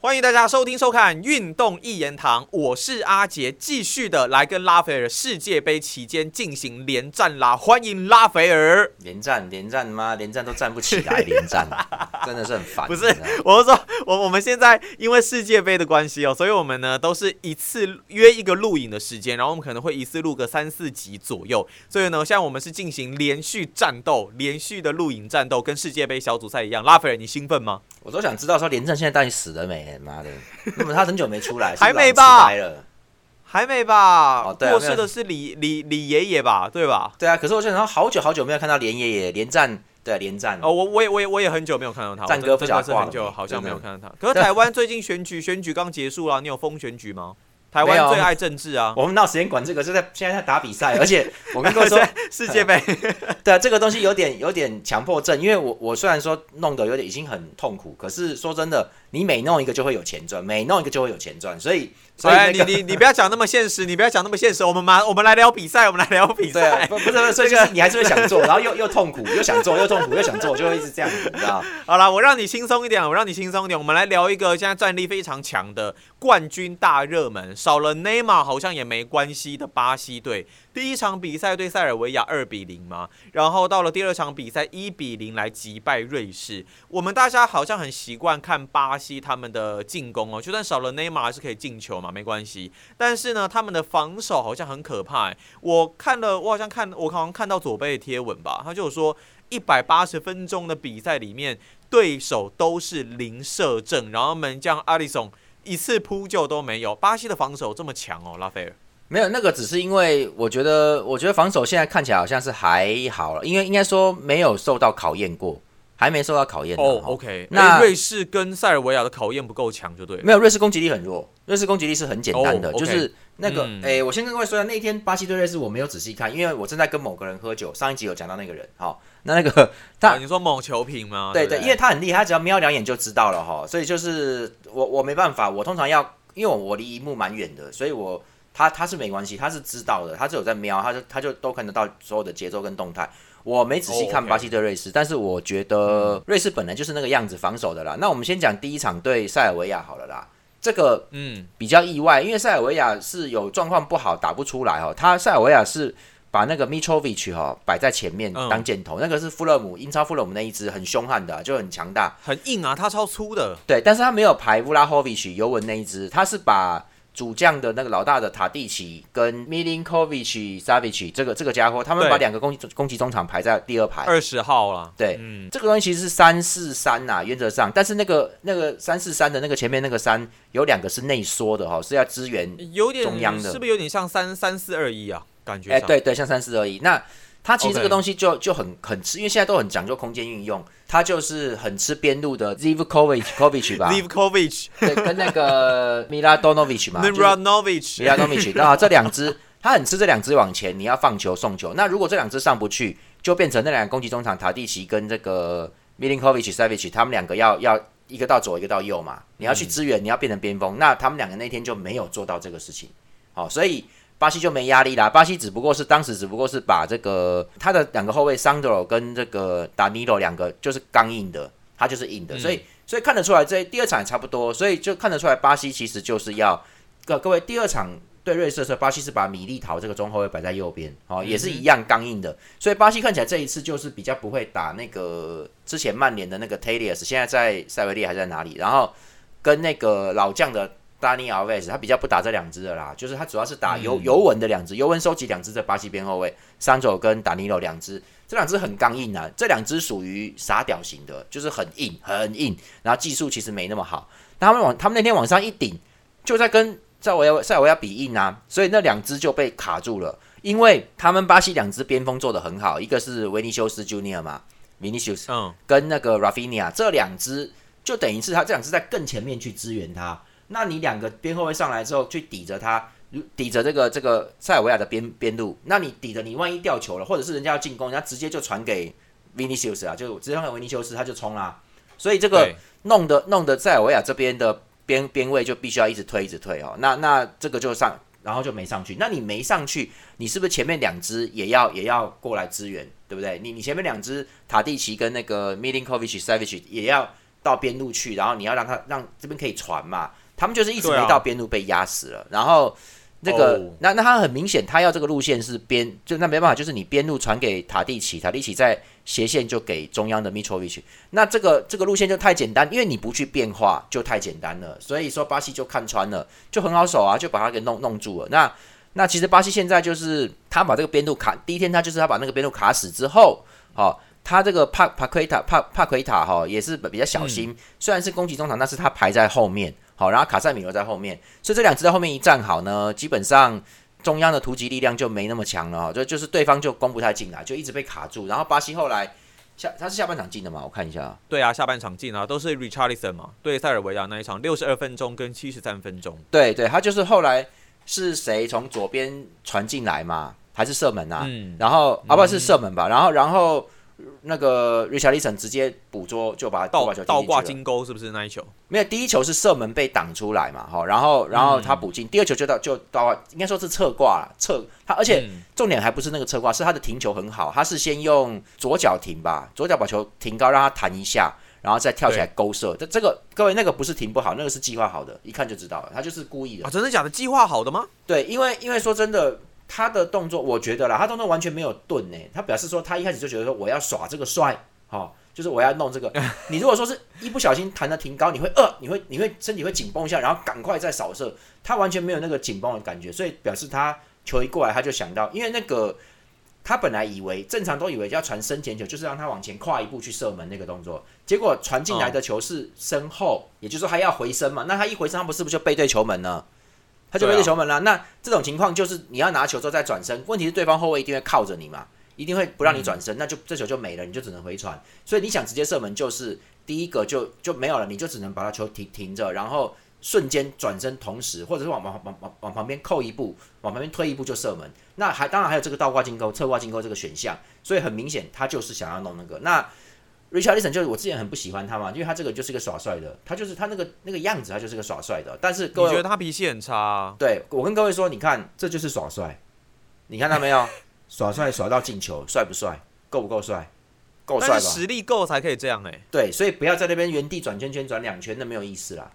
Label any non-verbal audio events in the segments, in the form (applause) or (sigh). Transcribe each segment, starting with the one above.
欢迎大家收听收看《运动一言堂》，我是阿杰，继续的来跟拉斐尔世界杯期间进行连战啦！欢迎拉斐尔。连战连战吗？连战都站不起来，(laughs) 连战真的是很烦。不是，我是说，我我们现在因为世界杯的关系哦，所以我们呢都是一次约一个录影的时间，然后我们可能会一次录个三四集左右。所以呢，现在我们是进行连续战斗，连续的录影战斗，跟世界杯小组赛一样。拉斐尔，你兴奋吗？我都想知道说连战现在到底死了没？妈的，那么他很久没出来，还没吧？了，还没吧？哦，过世的是李李李爷爷吧？对吧？对啊，可是我想说，好久好久没有看到连爷爷连战，对连战哦，我我也我也我也很久没有看到他，战哥不是很久，好像没有看到他。可是台湾最近选举选举刚结束了，你有封选举吗？台湾最爱政治啊！我们闹时间管这个，是在现在在打比赛，(laughs) 而且我跟各位说世界杯，对啊，这个东西有点有点强迫症，因为我我虽然说弄得有点已经很痛苦，可是说真的，你每弄一个就会有钱赚，每弄一个就会有钱赚，所以。所以你你你不要讲那么现实，你不要讲那么现实。我们马我们来聊比赛，我们来聊比赛。不不是不是，所以就是你还是会想做，然后又又痛苦，又想做，又痛苦，又想做，就会一直这样子，你知道好了，我让你轻松一点，我让你轻松一点。我们来聊一个现在战力非常强的冠军大热门，少了内马尔好像也没关系的巴西队。第一场比赛对塞尔维亚二比零嘛，然后到了第二场比赛一比零来击败瑞士。我们大家好像很习惯看巴西他们的进攻哦，就算少了内马尔是可以进球嘛，没关系。但是呢，他们的防守好像很可怕。我看了，我好像看，我好像看到左贝的贴文吧，他就说一百八十分钟的比赛里面，对手都是零射正，然后门将阿里松一次扑救都没有。巴西的防守这么强哦，拉斐尔。没有那个，只是因为我觉得，我觉得防守现在看起来好像是还好了，因为应该说没有受到考验过，还没受到考验。哦，OK。那瑞士跟塞尔维亚的考验不够强，就对。没有，瑞士攻击力很弱，瑞士攻击力是很简单的，就是那个，哎，我先跟各位说一下，那一天巴西对瑞士我没有仔细看，因为我正在跟某个人喝酒，上一集有讲到那个人，好，那那个他，你说某球评吗？对对，因为他很厉害，他只要瞄两眼就知道了哈，所以就是我我没办法，我通常要，因为我离荧幕蛮远的，所以我。他他是没关系，他是知道的，他是有在瞄，他就他就都看得到所有的节奏跟动态。我没仔细看巴西对瑞士，但是我觉得瑞士本来就是那个样子防守的啦。那我们先讲第一场对塞尔维亚好了啦，这个嗯比较意外，因为塞尔维亚是有状况不好打不出来哦。他塞尔维亚是把那个 Mitrovic 哈摆在前面当箭头，那个是富勒姆英超富勒姆那一支很凶悍的，就很强大，很硬啊，他超粗的。对，但是他没有排乌拉霍维奇尤文那一支，他是把。主将的那个老大的塔蒂奇跟 Milinkovic Savic 这个这个家伙，他们把两个攻攻击中场排在第二排，二十号了。对，这个东西其实是三四三呐，原则上，但是那个那个三四三的那个前面那个三有两个是内缩的哈，是要支援有点中央的，是不是有点像三三四二一啊？感觉哎，对对，像三四二一。那它其实这个东西就就很很吃，因为现在都很讲究空间运用。他就是很吃边路的 Zivkovic Kovic 吧，Zivkovic 对，跟那个 (laughs) Miladonovic 嘛，Miladonovic，Miladonovic，那这两只他很吃这两只往前，你要放球送球。那如果这两只上不去，就变成那两个攻击中场塔蒂奇跟这个 Milinkovic Savic，他们两个要要一个到左一个到右嘛，你要去支援，你要变成边锋。那他们两个那天就没有做到这个事情，好，所以。巴西就没压力啦，巴西只不过是当时只不过是把这个他的两个后卫桑德罗跟这个达尼罗两个就是刚硬的，他就是硬的，所以所以看得出来这第二场也差不多，所以就看得出来巴西其实就是要各各位第二场对瑞士的时候，巴西是把米利陶这个中后卫摆在右边，哦，也是一样刚硬的，所以巴西看起来这一次就是比较不会打那个之前曼联的那个 Talius，现在在塞维利还在哪里，然后跟那个老将的。达尼尔维斯他比较不打这两支的啦，就是他主要是打尤尤文的两支，尤文收集两支在巴西边后卫，桑佐跟达尼罗两支，这两支很刚硬啊，这两支属于傻屌型的，就是很硬很硬，然后技术其实没那么好，他们往他们那天往上一顶，就在跟塞维亚塞维亚比硬啊，所以那两支就被卡住了，因为他们巴西两支边锋做的很好，一个是维尼修斯 Junior 嘛，维尼修斯，嗯，跟那个 Rafinha 这两支就等于是他这两支在更前面去支援他。那你两个边后卫上来之后，去抵着他，抵着这个这个塞尔维亚的边边路，那你抵着你万一掉球了，或者是人家要进攻，人家直接就传给 Vinicius 啊，就直接传给维尼修斯，他就冲啦。所以这个弄得弄得塞尔维亚这边的边边位就必须要一直推一直推哦。那那这个就上，然后就没上去。那你没上去，你是不是前面两只也要也要过来支援，对不对？你你前面两只塔蒂奇跟那个 Milinkovic Savic 也要。到边路去，然后你要让他让这边可以传嘛，他们就是一直没到边路被压死了，然后。那个哦那那他很明显，他要这个路线是边，就那没办法，就是你边路传给塔蒂奇，塔蒂奇在斜线就给中央的 Mitrovic，那这个这个路线就太简单，因为你不去变化就太简单了，所以说巴西就看穿了，就很好守啊，就把他给弄弄住了。那那其实巴西现在就是他把这个边路卡，第一天他就是他把那个边路卡死之后，哦，他这个帕帕奎塔帕帕奎塔哈也是比较小心，虽然是攻击中场，但是他排在后面，好，然后卡塞米罗在后面，所以这两支在后面一站好呢，基本上。中央的突击力量就没那么强了、哦，就就是对方就攻不太进来，就一直被卡住。然后巴西后来下他是下半场进的嘛？我看一下啊，对啊，下半场进啊，都是 Richarlison 嘛，对塞尔维亚那一场六十二分钟跟七十三分钟。对对，他就是后来是谁从左边传进来嘛？还是射门啊？嗯，然后啊不是射门吧？然后然后那个 Richarlison 直接捕捉就把就倒挂球倒挂金钩是不是那一球？没有，第一球是射门被挡出来嘛，哈，然后然后他补进，第二球就到就到，应该说是侧挂了，侧他，而且嗯重点还不是那个侧挂，是他的停球很好，他是先用左脚停吧，左脚把球停高，让他弹一下，然后再跳起来勾射。这这个各位那个不是停不好，那个是计划好的，一看就知道了，他就是故意的啊，。真的假的？计划好的吗？对，因为因为说真的，他的动作我觉得啦，他动作完全没有顿呢，他表示说他一开始就觉得说我要耍这个帅，哦、就是我要弄这个。(laughs) 你如果说是一不小心弹的挺高，你会呃，你会你会身体会紧绷一下，然后赶快再扫射，他完全没有那个紧绷的感觉，所以表示他球一过来他就想到，因为那个。他本来以为正常都以为要传身前球，就是让他往前跨一步去射门那个动作，结果传进来的球是身后，也就是说他要回身嘛。那他一回身，他不是不是就背对球门了？他就背对球门了。那这种情况就是你要拿球之后再转身，问题是对方后卫一定会靠着你嘛，一定会不让你转身，那就这球就没了，你就只能回传。所以你想直接射门，就是第一个就就没有了，你就只能把他球停停着，然后瞬间转身，同时或者是往往往往往旁边扣一步，往旁边推一步就射门。那还当然还有这个倒挂进钩、侧挂进钩这个选项，所以很明显他就是想要弄那个。那 Richarlison 就是我之前很不喜欢他嘛，因为他这个就是个耍帅的，他就是他那个那个样子，他就是个耍帅的。但是各位你觉得他脾气很差啊？对我跟各位说，你看这就是耍帅，你看到没有？耍帅耍到进球，帅不帅？够不够帅？够帅吧？实力够才可以这样哎、对，所以不要在那边原地转圈圈转两圈，那没有意思啦。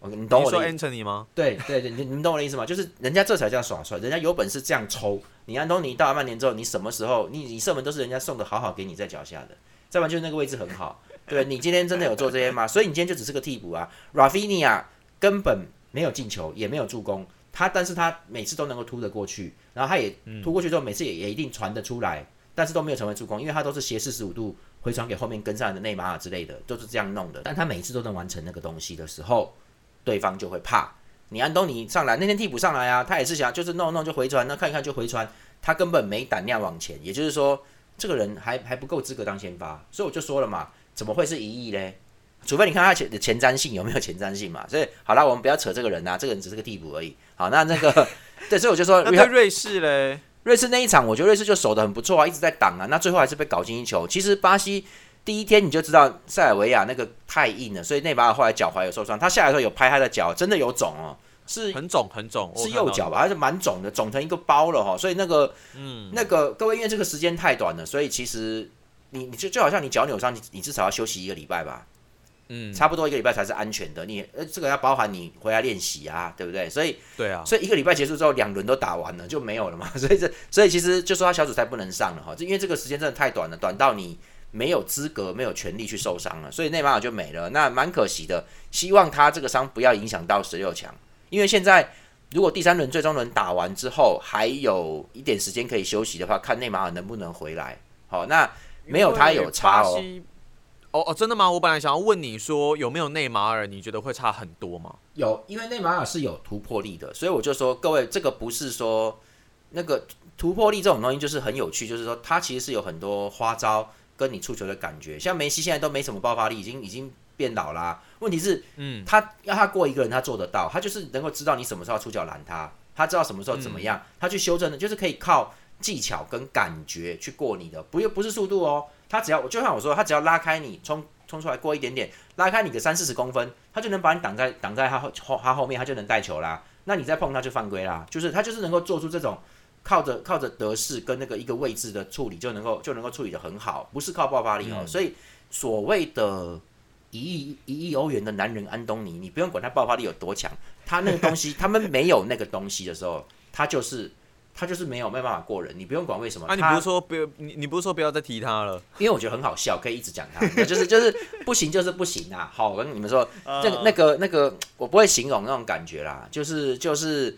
我你懂你说我的意 Anthony 吗？对对对，你你们懂我的意思吗？就是人家这才叫耍帅，人家有本事这样抽。你安东尼到了曼联之后，你什么时候你你射门都是人家送的好好给你在脚下的，再不然就是那个位置很好。对你今天真的有做这些吗？所以你今天就只是个替补啊。Rafinha 根本没有进球，也没有助攻，他但是他每次都能够突得过去，然后他也突过去之后，每次也也一定传得出来，但是都没有成为助攻，因为他都是斜四十五度回传给后面跟上来的内马尔之类的，都是这样弄的。但他每次都能完成那个东西的时候，对方就会怕。你安东尼上来那天替补上来啊，他也是想就是弄弄就回传，那看一看就回传，他根本没胆量往前。也就是说，这个人还还不够资格当先发，所以我就说了嘛，怎么会是一亿嘞？除非你看他前的前瞻性有没有前瞻性嘛。所以好了，我们不要扯这个人啊，这个人只是个替补而已。好，那那个 (laughs) 对，所以我就说那对瑞士嘞？瑞士那一场，我觉得瑞士就守得很不错啊，一直在挡啊，那最后还是被搞进一球。其实巴西第一天你就知道塞尔维亚那个太硬了，所以内马尔后来脚踝有受伤，他下来的时候有拍他的脚，真的有肿哦，是很肿很肿，我是右脚吧，还是蛮肿的，肿成一个包了哈。所以那个嗯，那个各位，因为这个时间太短了，所以其实你你就就好像你脚扭伤，你你至少要休息一个礼拜吧，嗯，差不多一个礼拜才是安全的。你呃这个要包含你回来练习啊，对不对？所以对啊，所以一个礼拜结束之后，两轮都打完了就没有了嘛。(laughs) 所以这所以其实就说他小组赛不能上了哈，这因为这个时间真的太短了，短到你没有资格、没有权利去受伤了，所以内马尔就没了，那蛮可惜的。希望他这个伤不要影响到十六强，因为现在如果第三轮最终轮打完之后还有一点时间可以休息的话，看内马尔能不能回来。好，那没有他有差哦。哦哦，真的吗？我本来想要问你说有没有内马尔，你觉得会差很多吗？有，因为内马尔是有突破力的，所以我就说各位，这个不是说那个突破力这种东西就是很有趣，就是说他其实是有很多花招跟你触球的感觉。像梅西现在都没什么爆发力，已经已经变老啦、问题是嗯，他要他过一个人，他做得到，他就是能够知道你什么时候要出脚拦他，他知道什么时候怎么样，他去修正的，就是可以靠技巧跟感觉去过你的，不不是速度哦。他只要就像我说，他只要拉开你冲冲出来过一点点，拉开你个三四十公分，他就能把你挡在挡在他后后他后面，他就能带球啦。那你再碰他就犯规啦，就是他就是能够做出这种靠着靠着得势跟那个一个位置的处理就能够就能够处理的很好，不是靠爆发力哦。嗯所以所谓的一亿一亿欧元的男人安东尼，你不用管他爆发力有多强，他那个东西，(laughs) 他们没有那个东西的时候，他就是他就是没有没有办法过人，你不用管为什么。啊，你不是说不要你你不是说不要再提他了？(laughs) 因为我觉得很好笑，可以一直讲他，就是就是不行就是不行啊。好，我跟你们说，那个那个那个，我不会形容那种感觉啦，就是就是，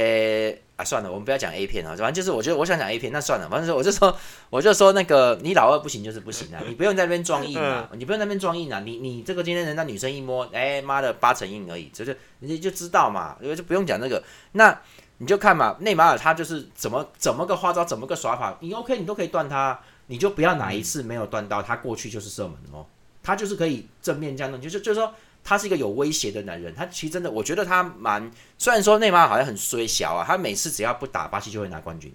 呃。啊，算了，我们不要讲 A 片啊，反正就是我觉得我想讲 A 片，那算了，反正说我就说我就说那个你老二不行就是不行啊，你不用在那边装硬啊，你不用那边装硬啊，你你这个今天人家女生一摸，哎妈的八成硬而已，就是你就知道嘛，因为就不用讲那个，那你就看嘛，内马尔他就是怎么怎么个花招，怎么个耍法，你 OK 你都可以断他，你就不要哪一次没有断到，他过去就是射门哦，他就是可以正面这样弄，就是就是说。他是一个有威胁的男人，他其实真的，我觉得他蛮。虽然说内马尔好像很衰小啊，他每次只要不打巴西就会拿冠军。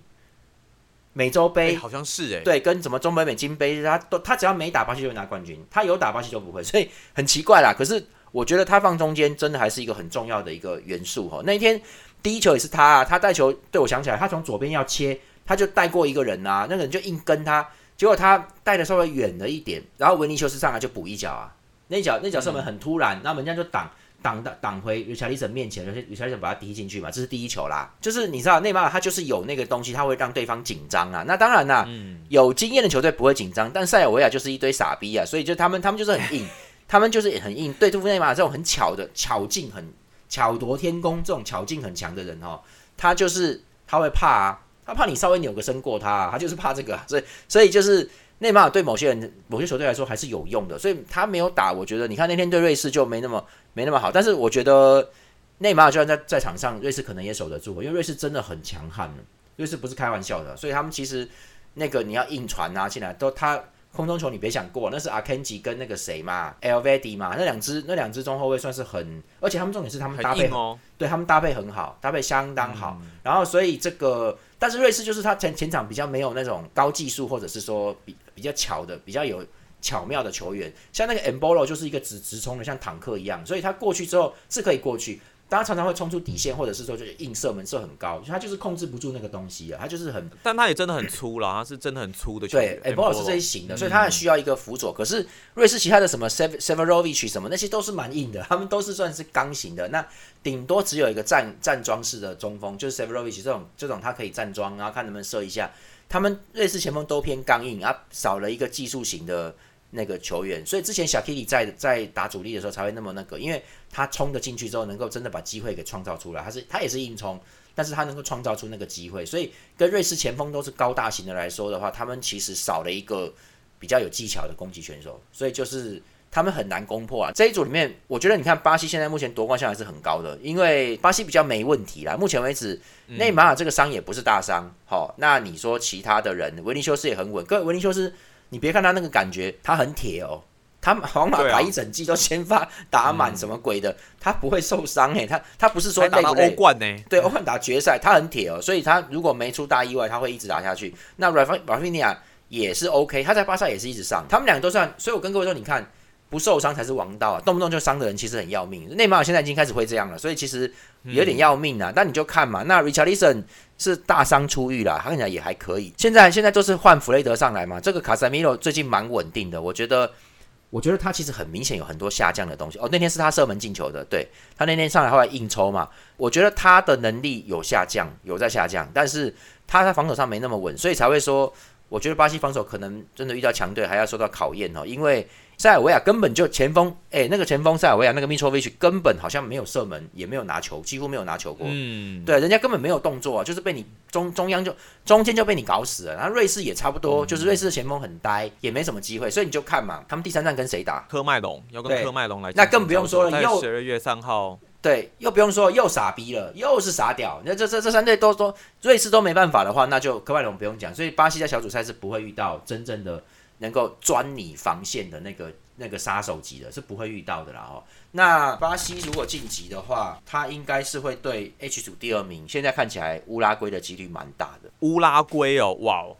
美洲杯好像是哎，对，跟什么中北美金杯，他都他只要没打巴西就会拿冠军，他有打巴西就不会，(laughs) 所以很奇怪啦。可是我觉得他放中间真的还是一个很重要的一个元素哈。那一天第一球也是他，啊，他带球，对我想起来，他从左边要切，他就带过一个人啊，那个人就硬跟他，结果他带的稍微远了一点，然后维尼修斯上来就补一脚啊。那脚那脚射门很突然，那门将就挡挡挡挡回于查利森面前，而且于查利森把他踢进去嘛，这是第一球啦。就是你知道内马尔他就是有那个东西，他会让对方紧张啊。那当然啦，有经验的球队不会紧张，但塞尔维亚就是一堆傻逼啊，所以就他们他们就是很硬，他们就是很硬。(laughs) 对，杜夫内马尔这种很巧的巧劲很巧夺天工这种巧劲很强的人哦，他就是他会怕啊，他怕你稍微扭个身过他，他就是怕这个，所以所以就是。内马尔对某些人、某些球队来说还是有用的，所以他没有打。我觉得，你看那天对瑞士就没那么没那么好。但是我觉得内马尔就算在在场上，瑞士可能也守得住，因为瑞士真的很强悍瑞士不是开玩笑的，所以他们其实那个你要硬传啊进来，都他空中球你别想过，那是阿肯吉跟那个谁嘛，L V D 嘛，那两支那两支中后卫算是很，而且他们重点是他们搭配哦，对他们搭配很好，搭配相当好。然后所以这个，但是瑞士就是他前前场比较没有那种高技术，或者是说比。比较巧的、比较有巧妙的球员，像那个 Embolo 就是一个直直冲的，像坦克一样，所以他过去之后是可以过去。大家常常会冲出底线，或者是说就是硬射门射很高，他就是控制不住那个东西啊，他就是很，但他也真的很粗了，他是真的很粗的球员。对，Embolo 是这一型的，所以他很需要一个辅佐。可是瑞士其他的什么 Severovich 什么那些都是蛮硬的，他们都是算是刚型的，那顶多只有一个站站桩式的中锋，就是 Severovic 这种这种他可以站桩，然后看能不能射一下。他们瑞士前锋都偏刚硬啊，少了一个技术型的那个球员，所以之前小 Kitty 在在打主力的时候才会那么那个，因为他冲的进去之后，能够真的把机会给创造出来。他是他也是硬冲，但是他能够创造出那个机会，所以跟瑞士前锋都是高大型的来说的话，他们其实少了一个比较有技巧的攻击选手，所以就是。他们很难攻破啊！这一组里面，我觉得你看巴西现在目前夺冠项还是很高的，因为巴西比较没问题啦。目前为止，内马尔这个伤也不是大伤。好，那你说其他的人，维尼修斯也很稳。各位，维尼修斯，你别看他那个感觉，他很铁哦。他皇马打一整季都先发打满什么鬼的，他不会受伤诶。他他不是说打欧冠呢？对，欧冠打决赛，他很铁哦。所以他如果没出大意外，他会一直打下去。那 Rafinha 也是 OK，他在巴萨也是一直上。他们两个都算，所以我跟各位说，你看。不受伤才是王道啊！动不动就伤的人其实很要命。内马尔现在已经开始会这样了，所以其实有点要命啊。但你就看嘛，那 Richardson 是大伤出狱了，看起来也还可以。现在现在都是换弗雷德上来嘛。这个卡塞米罗最近蛮稳定的，我觉得，我觉得他其实很明显有很多下降的东西。哦，那天是他射门进球的，对他那天上来后来硬抽嘛。我觉得他的能力有下降，有在下降，但是他在防守上没那么稳，所以才会说，我觉得巴西防守可能真的遇到强队还要受到考验哦，因为。塞尔维亚根本就前锋，哎，那个前锋塞尔维亚那个 Mitrovic 根本好像没有射门，也没有拿球，几乎没有拿球过。嗯，对，人家根本没有动作，就是被你中中央就中间就被你搞死了。然后瑞士也差不多，就是瑞士的前锋很呆，也没什么机会，所以你就看嘛，他们第三站跟谁打？科麦隆要跟科麦隆来，那更不用说了，又十二月三号，对，又不用说又傻逼了，又是傻屌。那这这这三队都说瑞士都没办法的话，那就科麦隆不用讲。所以巴西在小组赛是不会遇到真正的能够钻你防线的那个。那个杀手级的是不会遇到的啦哦。那巴西如果晋级的话，他应该是会对 H 组第二名。现在看起来乌拉圭的几率蛮大的。乌拉圭哦，哇哦，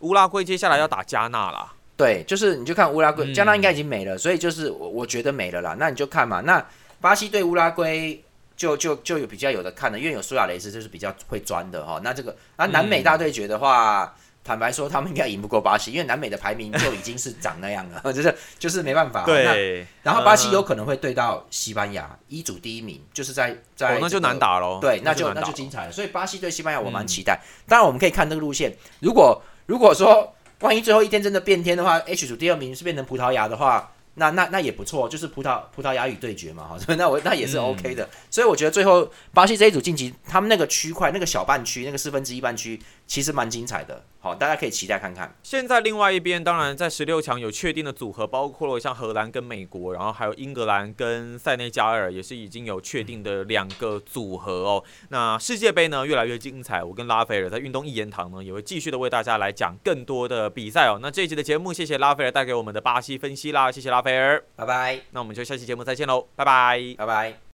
乌拉圭接下来要打加纳啦。对，就是你就看乌拉圭，加纳应该已经没了，所以就是我我觉得没了啦。那你就看嘛，那巴西对乌拉圭就就就有比较有的看了，因为有苏亚雷斯就是比较会钻的哈。那这个啊南美大对决的话。坦白说，他们应该赢不过巴西，因为南美的排名就已经是长那样了，(laughs) 就是就是没办法。那对，然后巴西有可能会对到西班牙，一组第一名，就是在在、哦，那就难。打喽。对，那就那就精彩了。所以巴西对西班牙，我蛮嗯期待。当然，我们可以看这个路线。如果如果说万一最后一天真的变天的话，H 组第二名是变成葡萄牙的话，那那那也不错，就是葡萄葡萄牙语对决嘛，哈，(laughs) 所以那我那也是嗯 OK 的。所以我觉得最后巴西这一组晋级，他们那个区块那个小半区那个四分之一半区，其实蛮精彩的。好，大家可以期待看看。现在另外一边，当然在十六强有确定的组合，包括了像荷兰跟美国，然后还有英格兰跟塞内加尔，也是已经有确定的两个组合哦。那世界杯呢越来越精彩，我跟拉斐尔在运动一言堂呢也会继续的为大家来讲更多的比赛哦。那这一集的节目，谢谢拉斐尔带给我们的巴西分析啦，谢谢拉斐尔。拜拜，那我们就下期节目再见喽，拜拜。拜拜。